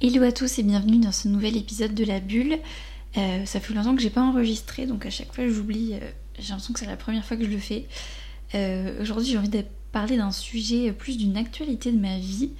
Hello à tous et bienvenue dans ce nouvel épisode de La Bulle. Euh, ça fait longtemps que j'ai pas enregistré donc à chaque fois j'oublie, euh, j'ai l'impression que c'est la première fois que je le fais. Euh, aujourd'hui j'ai envie de parler d'un sujet plus d'une actualité de ma vie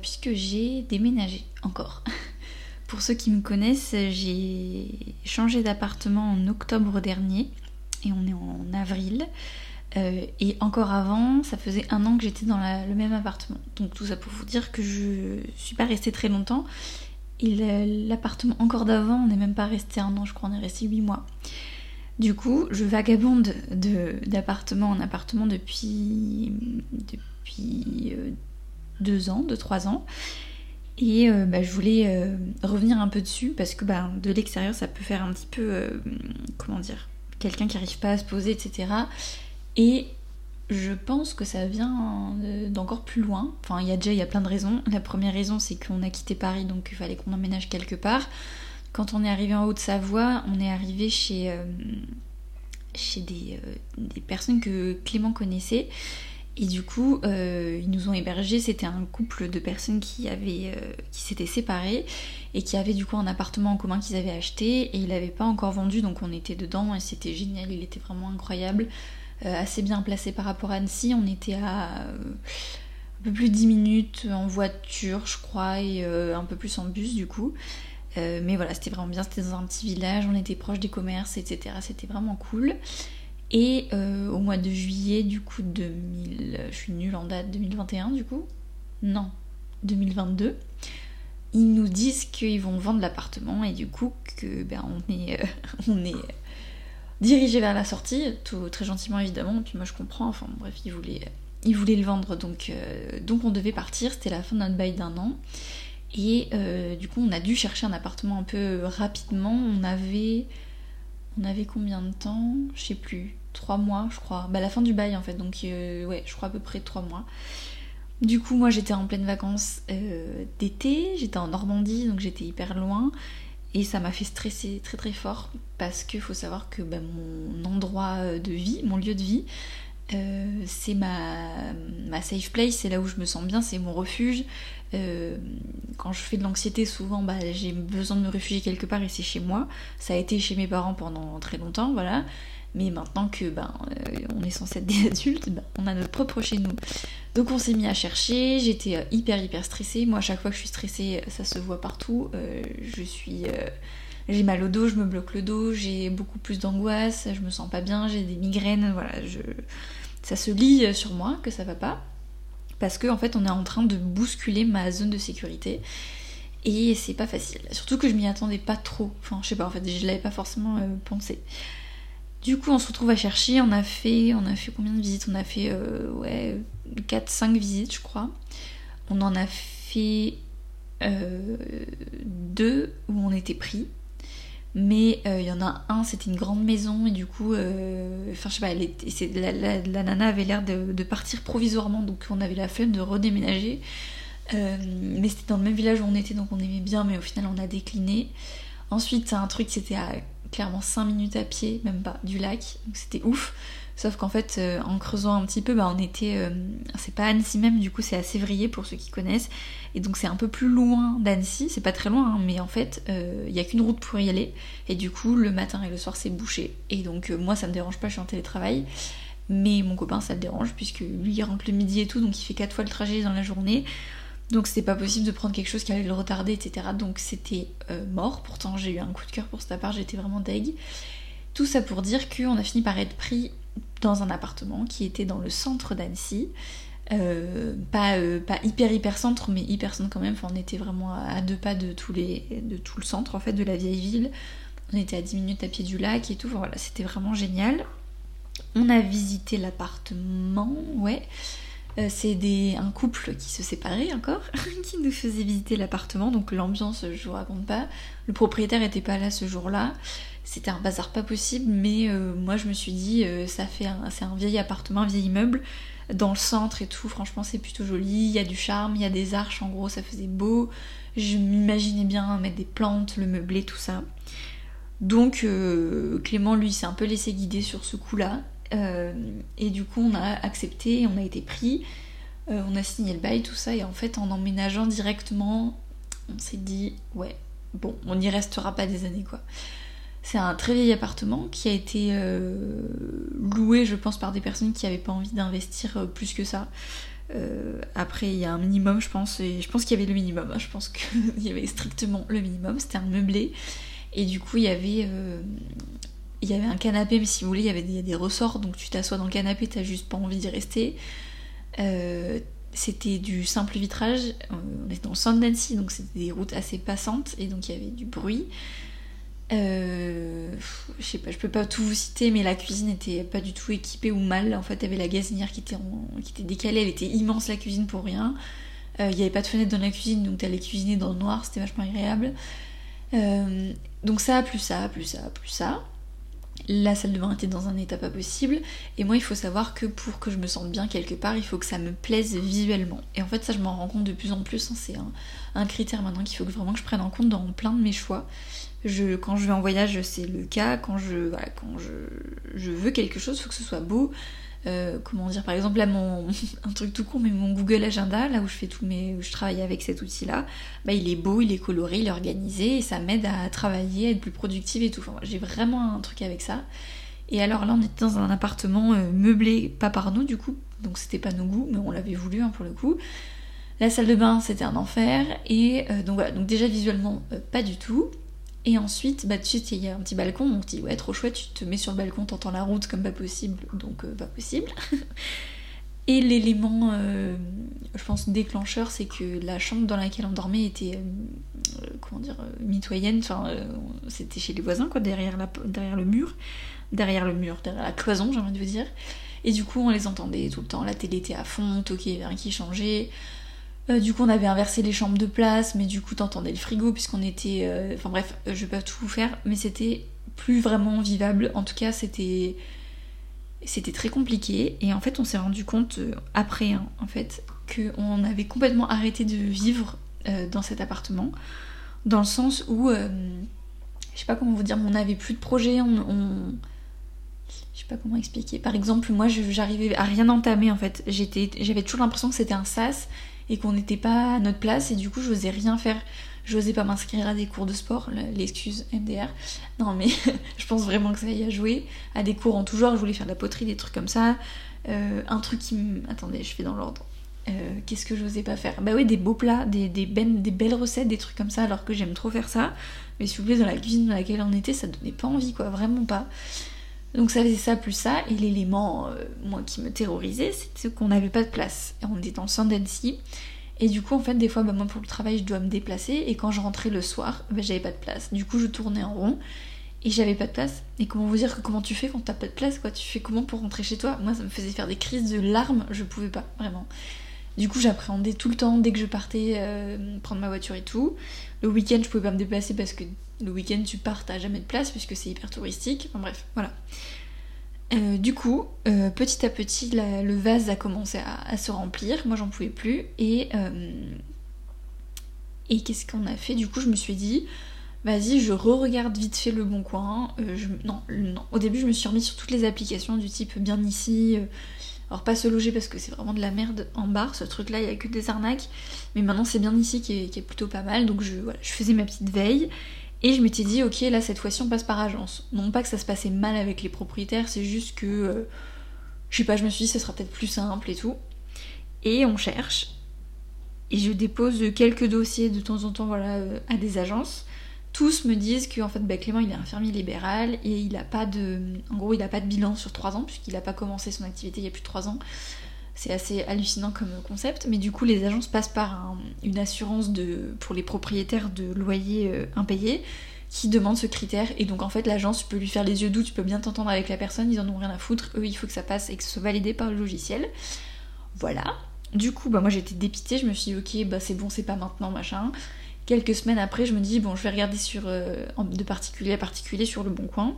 puisque j'ai déménagé encore. Pour ceux qui me connaissent, j'ai changé d'appartement en octobre dernier et on est en avril. Euh, et encore avant, ça faisait un an que j'étais dans le même appartement. Donc tout ça pour vous dire que je suis pas restée très longtemps. Et l'appartement encore d'avant, on n'est même pas resté un an, je crois, on est resté huit mois. Du coup, je vagabonde d'appartement en appartement depuis, depuis euh, deux ans, deux, trois ans. Et euh, bah, je voulais revenir un peu dessus parce que bah, de l'extérieur, ça peut faire un petit peu, comment dire, quelqu'un qui n'arrive pas à se poser, etc. Et je pense que ça vient d'encore plus loin. Enfin, il y a déjà il y a plein de raisons. La première raison, c'est qu'on a quitté Paris, donc il fallait qu'on emménage quelque part. Quand on est arrivé en Haute-Savoie, on est arrivé chez, euh, chez des, euh, des, personnes que Clément connaissait. Et du coup, euh, ils nous ont hébergés. C'était un couple de personnes qui, avaient, qui s'étaient séparées et qui avaient du coup un appartement en commun qu'ils avaient acheté. Et il n'avait pas encore vendu, donc on était dedans et c'était génial. Il était vraiment incroyable. Euh, assez bien placé par rapport à Annecy. On était à euh, un peu plus de 10 minutes en voiture, je crois, et euh, un peu plus en bus du coup. mais voilà, c'était vraiment bien, c'était dans un petit village, on était proche des commerces, etc. C'était vraiment cool. Et au mois de juillet, du coup, 2000, je suis nulle en date, 2021 du coup Non, 2022. Ils nous disent qu'ils vont vendre l'appartement et du coup que ben on est, on est dirigé vers la sortie, très gentiment évidemment, puis moi je comprends, enfin bref, il voulait, il voulait le vendre, donc, euh, donc on devait partir, c'était la fin de notre bail d'un an. Et euh, du coup on a dû chercher un appartement un peu rapidement, on avait... On avait combien de temps? Je sais plus. Trois mois, je crois. Bah la fin du bail en fait, donc euh, ouais, je crois à peu près trois mois. Du coup, moi j'étais en pleine vacances d'été, j'étais en Normandie, donc j'étais hyper loin. Et ça m'a fait stresser très très fort parce qu'il faut savoir que bah, mon endroit de vie, mon lieu de vie, euh, c'est ma, safe place, c'est là où je me sens bien, c'est mon refuge. Euh, quand je fais de l'anxiété, souvent bah, j'ai besoin de me réfugier quelque part et c'est chez moi. Ça a été chez mes parents pendant très longtemps, voilà. Mais maintenant que ben, euh, on est censé être des adultes, ben, on a notre propre chez nous. Donc on s'est mis à chercher, j'étais euh, hyper hyper stressée. Moi à chaque fois que je suis stressée, ça se voit partout. Euh, je suis... j'ai mal au dos, je me bloque le dos, j'ai beaucoup plus d'angoisse, je me sens pas bien, j'ai des migraines, voilà, je... ça se lit sur moi que ça va pas. Parce qu'en en fait on est en train de bousculer ma zone de sécurité. Et c'est pas facile. Surtout que je m'y attendais pas trop. Enfin, je sais pas, en fait, je l'avais pas forcément pensé. Du coup, on se retrouve à chercher. On a fait, on a fait combien de visites? On a fait euh, ouais, 4-5 visites, je crois. On en a fait euh, deux où on était pris. Mais euh, il y en a un, c'était une grande maison et du coup, enfin je sais pas, la, nana avait l'air de, partir provisoirement, donc on avait la flemme de redéménager. mais c'était dans le même village où on était, donc on aimait bien, mais au final on a décliné. Ensuite, un truc, c'était à clairement 5 minutes à pied, même pas, du lac. Donc c'était ouf. Sauf qu'en fait, euh, en creusant un petit peu, bah, on était. Euh, c'est pas Annecy même, du coup, c'est à Sévrier pour ceux qui connaissent. Et donc, c'est un peu plus loin d'Annecy. C'est pas très loin, hein, mais en fait, il euh, y a qu'une route pour y aller. Et du coup, le matin et le soir, c'est bouché. Et donc, moi, ça me dérange pas, je suis en télétravail. Mais mon copain, ça le dérange, puisque lui, il rentre le midi et tout, donc il fait 4 fois le trajet dans la journée. Donc c'était pas possible de prendre quelque chose qui allait le retarder, etc. Donc c'était euh, mort. Pourtant j'ai eu un coup de cœur pour cette part, j'étais vraiment deg. Tout ça pour dire qu'on a fini par être pris dans un appartement qui était dans le centre d'Annecy. Euh, pas, euh, pas, hyper hyper centre, mais hyper centre quand même. On était vraiment à deux pas de, tout le centre en fait de la vieille ville. On était à 10 minutes à pied du lac et tout. C'était vraiment génial. On a visité l'appartement, ouais. Euh, c'est un couple qui se séparait encore, qui nous faisait visiter l'appartement, donc l'ambiance, je vous raconte pas. Le propriétaire était pas là ce jour-là. C'était un bazar pas possible, mais euh, moi je me suis dit, euh, ça fait c'est un vieil appartement, un vieil immeuble, dans le centre et tout, franchement c'est plutôt joli, il y a du charme, il y a des arches, en gros ça faisait beau. Je m'imaginais bien mettre des plantes, le meubler, tout ça. Donc Clément lui s'est un peu laissé guider sur ce coup-là. Euh, et du coup, on a accepté, on a été pris, euh, on a signé le bail, tout ça. Et en fait, en emménageant directement on s'est dit, ouais, bon, on n'y restera pas des années quoi. C'est un très vieil appartement qui a été euh, loué, je pense, par des personnes qui n'avaient pas envie d'investir plus que ça. Après, il y a un minimum, je pense, et je pense qu'il y avait le minimum. Hein. je pense qu'il y avait strictement le minimum. C'était un meublé. Et du coup, il y avait, il y avait un canapé, mais si vous voulez, il y avait des, ressorts. Donc tu t'assois dans le canapé, t'as juste pas envie d'y rester. c'était du simple vitrage. On était dans le d'Annecy, donc c'était des routes assez passantes, et donc il y avait du bruit. Euh, je sais pas, je peux pas tout vous citer, mais la cuisine était pas du tout équipée ou mal. En fait, il y avait la gazinière qui était, qui était décalée, elle était immense la cuisine pour rien. Euh, il n'y avait pas de fenêtre dans la cuisine, donc t'allais cuisiner dans le noir, c'était vachement agréable. Euh, donc ça, plus ça, plus ça, plus ça. La salle de bain était dans un état pas possible. Et moi, il faut savoir que pour que je me sente bien quelque part, il faut que ça me plaise visuellement. Et en fait, ça, je m'en rends compte de plus en plus. Hein. c'est un, critère maintenant qu'il faut vraiment que je prenne en compte dans plein de mes choix. Quand je vais en voyage, c'est le cas. Quand je, quand je, veux quelque chose, il faut que ce soit beau. Euh, comment dire, par exemple, là, mon, un truc tout con, mais mon Google Agenda, là où je fais tous mes, où je travaille avec cet outil-là, bah, il est beau, il est coloré, il est organisé, et ça m'aide à travailler, à être plus productive et tout. Enfin, j'ai vraiment un truc avec ça. Et alors là, on était dans un appartement euh, meublé, pas par nous du coup, donc c'était pas nos goûts, mais on l'avait voulu hein, pour le coup. La salle de bain, c'était un enfer, et euh, donc voilà, donc déjà visuellement, pas du tout. Et ensuite, bah, tu sais, il y a un petit balcon, on te dit ouais, trop chouette, tu te mets sur le balcon, t'entends la route comme pas possible, donc euh, pas possible. Et l'élément, euh, je pense, déclencheur, c'est que la chambre dans laquelle on dormait était, euh, comment dire, mitoyenne, enfin, c'était chez les voisins, quoi, derrière, la, derrière le mur, derrière le mur, derrière la cloison, j'ai envie de vous dire. Et du coup, on les entendait tout le temps, la télé était à fond, avait rien qui changeait. Euh, du coup, on avait inversé les chambres de place, mais du coup, t'entendais le frigo puisqu'on était. Euh, enfin bref, euh, je vais pas tout vous faire, mais c'était plus vraiment vivable. En tout cas, c'était. C'était très compliqué. Et en fait, on s'est rendu compte après, hein, en fait, qu'on avait complètement arrêté de vivre dans cet appartement. Dans le sens où. je sais pas comment vous dire, mais on n'avait plus de projet, on... je sais pas comment expliquer. Par exemple, moi, j'arrivais à rien entamer en fait. J'avais toujours l'impression que c'était un sas et qu'on n'était pas à notre place et du coup je n'osais rien faire. Je n'osais pas m'inscrire à des cours de sport, l'excuse MDR. Non mais je pense vraiment que ça y a joué. À des cours en tout genre, je voulais faire de la poterie, des trucs comme ça. Euh, un truc qui me... Attendez, je fais dans l'ordre. Euh, qu'est-ce que je n'osais pas faire? Bah oui, des beaux plats, des, des, des, belles recettes, des trucs comme ça, alors que j'aime trop faire ça. Mais s'il vous plaît, dans la cuisine dans laquelle on était, ça donnait pas envie, quoi, vraiment pas. Donc ça faisait ça plus ça, et l'élément, euh, moi, qui me terrorisait, c'était qu'on n'avait pas de place. On était dans le et du coup, en fait, des fois, bah, moi, pour le travail, je dois me déplacer, et quand je rentrais le soir, bah, j'avais pas de place. Du coup, je tournais en rond, et j'avais pas de place. Et comment vous dire que comment tu fais quand t'as pas de place, quoi? Tu fais comment pour rentrer chez toi? Moi, ça me faisait faire des crises de larmes, je pouvais pas, vraiment. Du coup, j'appréhendais tout le temps dès que je partais euh, prendre ma voiture et tout. Le week-end, je pouvais pas me déplacer parce que le week-end, tu pars, t'as jamais de place puisque c'est hyper touristique. Enfin bref, voilà. Euh, du coup, euh, petit à petit, le vase a commencé à, se remplir. Moi, j'en pouvais plus. Et, et qu'est-ce qu'on a fait? Du coup, je me suis dit, vas-y, je re-regarde vite fait le bon coin. non, non, au début, je me suis remis sur toutes les applications du type bien ici, alors pas se loger parce que c'est vraiment de la merde en barre, ce truc là il y a que des arnaques. Mais maintenant c'est bien ici qui est, plutôt pas mal. Donc je, je faisais ma petite veille. Et je m'étais dit ok là cette fois-ci on passe par agence. Non pas que ça se passait mal avec les propriétaires, c'est juste que euh, je sais pas, je me suis dit ça sera peut-être plus simple et tout. Et on cherche. Et je dépose quelques dossiers de temps en temps voilà, euh, à des agences tous me disent que en fait bah, Clément il est infirmier libéral et il a pas de en gros il a pas de bilan sur 3 ans puisqu'il a pas commencé son activité il y a plus de 3 ans c'est assez hallucinant comme concept mais du coup les agences passent par une assurance pour les propriétaires de loyers euh, impayés qui demandent ce critère. Et donc en fait l'agence tu peux lui faire les yeux doux tu peux bien t'entendre avec la personne ils en ont rien à foutre. Eux il faut que ça passe et que ce soit validé par le logiciel. Voilà. Du coup bah moi j'étais dépitée. Je me suis dit ok bah c'est bon c'est pas maintenant machin. Quelques semaines après, je me dis, bon, je vais regarder sur, euh, de particulier à particulier sur le bon coin.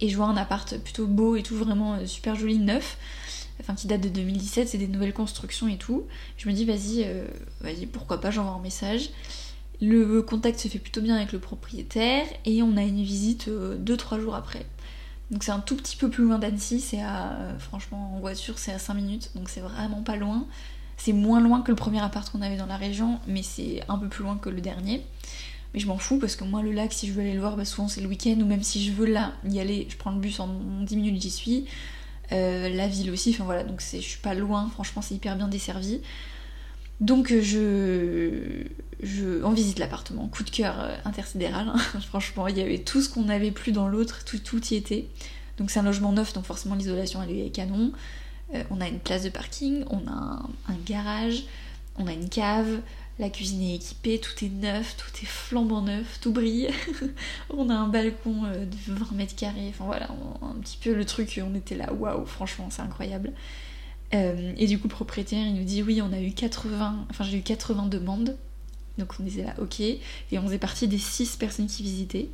Et je vois un appart plutôt beau et tout, vraiment euh, super joli, neuf. Enfin, qui date de 2017, c'est des nouvelles constructions et tout. Je me dis, vas-y, euh, vas-y, pourquoi pas, j'envoie un message. Le contact se fait plutôt bien avec le propriétaire et on a une visite 2-3 jours après. Donc c'est un tout petit peu plus loin d'Annecy, c'est à, franchement, en voiture, c'est à 5 minutes, donc c'est vraiment pas loin C'est moins loin que le premier appart qu'on avait dans la région, mais c'est un peu plus loin que le dernier. Mais je m'en fous parce que moi, le lac, si je veux aller le voir, bah, souvent c'est le week-end, ou même si je veux là y aller, je prends le bus en 10 minutes, j'y suis. Euh, la ville aussi, enfin voilà, donc je suis pas loin, franchement, c'est hyper bien desservi. Donc euh, je, je, on visite l'appartement, coup de cœur euh, intersidéral. Hein. Franchement, il y avait tout ce qu'on n'avait plus dans l'autre, tout, tout y était. Donc c'est un logement neuf, donc forcément l'isolation elle est canon. on a une place de parking, on a un, garage, on a une cave, la cuisine est équipée, tout est neuf, tout est flambant neuf, tout brille. on a un balcon de 20 mètres carrés, enfin voilà, un petit peu le truc, on était là, waouh, franchement c'est incroyable. Euh, et du coup, le propriétaire, il nous dit oui, on a eu 80, enfin j'ai eu 80 demandes. Donc on disait là, ok. Et on faisait partie des 6 personnes qui visitaient.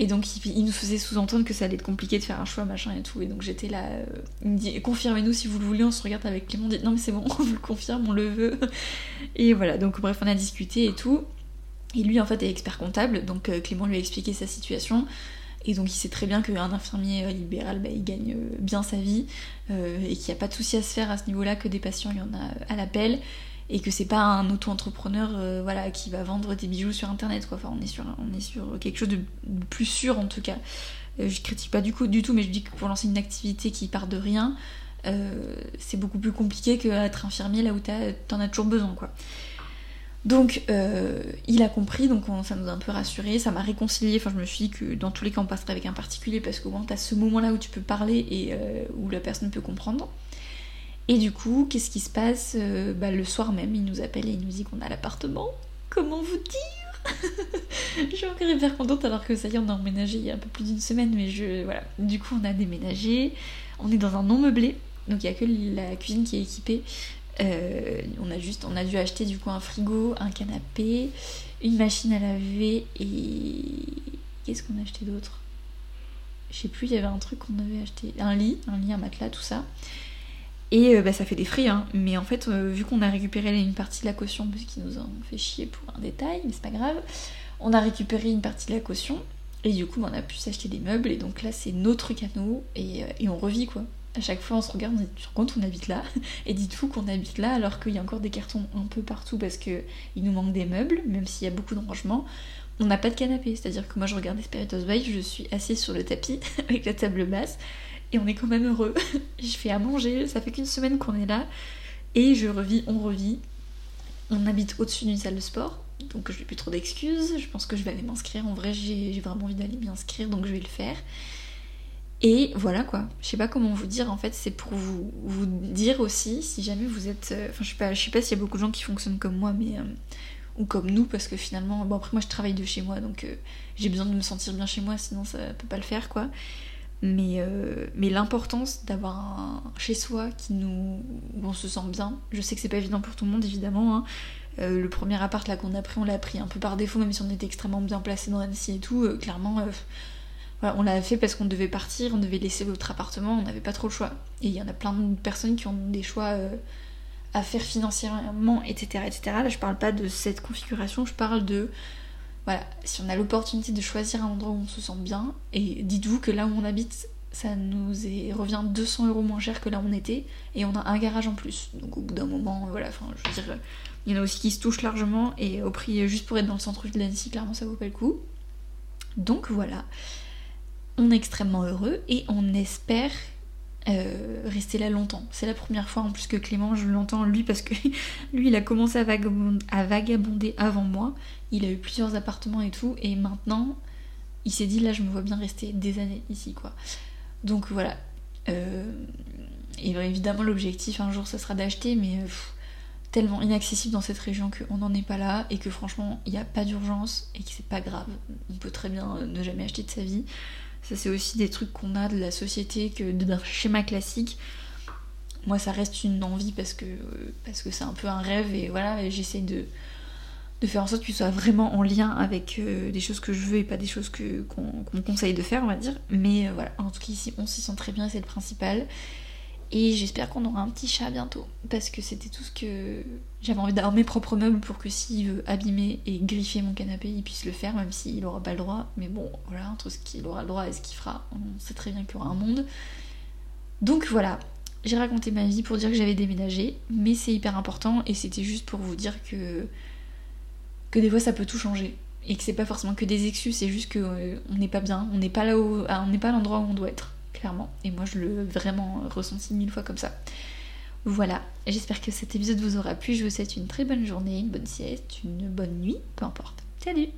Et donc il, nous faisait sous-entendre que ça allait être compliqué de faire un choix, machin et tout. Et donc j'étais là, euh, il me dit confirmez-nous si vous le voulez, on se regarde avec Clément, on dit non mais c'est bon, on vous le confirme, on le veut. Et voilà, donc bref, on a discuté et tout. Et lui en fait est expert comptable, donc euh, Clément lui a expliqué sa situation. Et donc il sait très bien qu'un infirmier euh, libéral, bah, il gagne bien sa vie et qu'il n'y a pas de souci à se faire à ce niveau-là, que des patients, il y en a à l'appel et que c'est pas un auto-entrepreneur voilà, qui va vendre des bijoux sur internet. Enfin, on est, sur, on est sur quelque chose de plus sûr en tout cas. je critique pas du, tout, mais je dis que pour lancer une activité qui part de rien, c'est beaucoup plus compliqué qu'être infirmier là où t'en as toujours besoin. Donc euh, il a compris, donc ça nous a un peu rassuré, ça m'a réconcilié. Enfin, je me suis dit que dans tous les cas on passerait avec un particulier parce qu'au moins t'as ce moment-là où tu peux parler et euh, où la personne peut comprendre. Et du coup, qu'est-ce qui se passe euh, bah, Le soir même, il nous appelle et il nous dit qu'on a l'appartement. Comment vous dire Je suis encore hyper contente alors que ça y est, on a emménagé il y a un peu plus d'une semaine, mais je. Voilà. Du coup, on a déménagé, on est dans un non meublé, donc il n'y a que la cuisine qui est équipée. Euh, on a juste, on a dû acheter du coup un frigo, un canapé, une machine à laver et qu'est-ce qu'on a acheté d'autre? Je sais plus, il y avait un truc qu'on avait acheté, un lit, un lit, un matelas, tout ça. Et euh, bah, ça fait des frais, hein. mais en fait, euh, vu qu'on a récupéré une partie de la caution, parce qu'ils nous ont fait chier pour un détail, mais c'est pas grave, on a récupéré une partie de la caution, et du coup, bah, on a pu s'acheter des meubles, et donc là, c'est notre canot, et, et on revit quoi. À chaque fois on se regarde, on dit sur compte on habite là? Et dites-vous qu'on habite là alors qu'il y a encore des cartons un peu partout parce que il nous manque des meubles, même s'il y a beaucoup de rangements. On n'a pas de canapé, c'est-à-dire que moi je regarde Espiritos Bay, je suis assise sur le tapis avec la table basse et on est quand même heureux. je fais à manger, ça fait qu'une semaine qu'on est là et je revis, on revit. On habite au-dessus d'une salle de sport, donc je n'ai plus trop d'excuses. Je pense que je vais aller m'inscrire. En vrai, j'ai vraiment envie d'aller m'y inscrire, donc je vais le faire. Et voilà quoi, je sais pas comment vous dire en fait, c'est pour vous, dire aussi si jamais vous êtes. Euh, enfin, je sais pas, je sais pas s'il y a beaucoup de gens qui fonctionnent comme moi, mais. Euh, ou comme nous, parce que finalement. Bon, après, moi je travaille de chez moi, donc euh, j'ai besoin de me sentir bien chez moi, sinon ça peut pas le faire quoi. Mais, mais l'importance d'avoir un chez soi qui nous, où on se sent bien, je sais que c'est pas évident pour tout le monde évidemment. Hein. le premier appart là qu'on a pris, on l'a pris un peu par défaut, même si on était extrêmement bien placé dans Annecy et tout. clairement on l'a fait parce qu'on devait partir, on devait laisser l'autre appartement, on n'avait pas trop le choix. Et il y en a plein de personnes qui ont des choix euh, à faire financièrement, etc., etc. Là, je parle pas de cette configuration, je parle de voilà, si on a l'opportunité de choisir un endroit où on se sent bien, et dites-vous que là où on habite, ça nous revient 200 euros moins cher que là où on était, et on a un garage en plus. Donc au bout d'un moment, voilà, enfin, je veux dire, il y en a aussi qui se touchent largement, et au prix juste pour être dans le centre-ville de l'Annecy, clairement ça vaut pas le coup. Donc voilà on est extrêmement heureux et on espère euh, rester là longtemps. C'est la première fois en plus que Clément, je l'entends lui parce que lui il a commencé à vagabonder, avant moi. Il a eu plusieurs appartements et tout et maintenant il s'est dit là je me vois bien rester des années ici quoi. Donc voilà. Euh, et évidemment l'objectif un jour ça sera d'acheter mais tellement inaccessible dans cette région qu'on n'en est pas là et que franchement il n'y a pas d'urgence et que c'est pas grave. On peut très bien ne jamais acheter de sa vie. Ça, c'est aussi des trucs qu'on a de la société, que d'un schéma classique. Moi, ça reste une envie parce que parce que c'est un peu un rêve et voilà, j'essaie de, de faire en sorte qu'il soit vraiment en lien avec euh, des choses que je veux et pas des choses qu'on, me conseille de faire, on va dire. Mais euh, voilà, en tout cas, ici, on s'y sent très bien, c'est le principal. Et j'espère qu'on aura un petit chat bientôt. Parce que c'était tout ce que j'avais envie d'avoir mes propres meubles pour que s'il veut abîmer et griffer mon canapé, il puisse le faire, même s'il n'aura pas le droit. Mais bon, voilà, entre ce qu'il aura le droit et ce qu'il fera, on sait très bien qu'il y aura un monde. Donc voilà, j'ai raconté ma vie pour dire que j'avais déménagé, mais c'est hyper important et c'était juste pour vous dire que que des fois ça peut tout changer et que c'est pas forcément que des excuses, c'est juste que euh, on n'est pas bien, on n'est pas là où, on n'est pas l'endroit où on doit être, clairement. Et moi, je l'ai vraiment ressenti mille fois comme ça. Voilà, j'espère que cet épisode vous aura plu. Je vous souhaite une très bonne journée, une bonne sieste, une bonne nuit, peu importe. Salut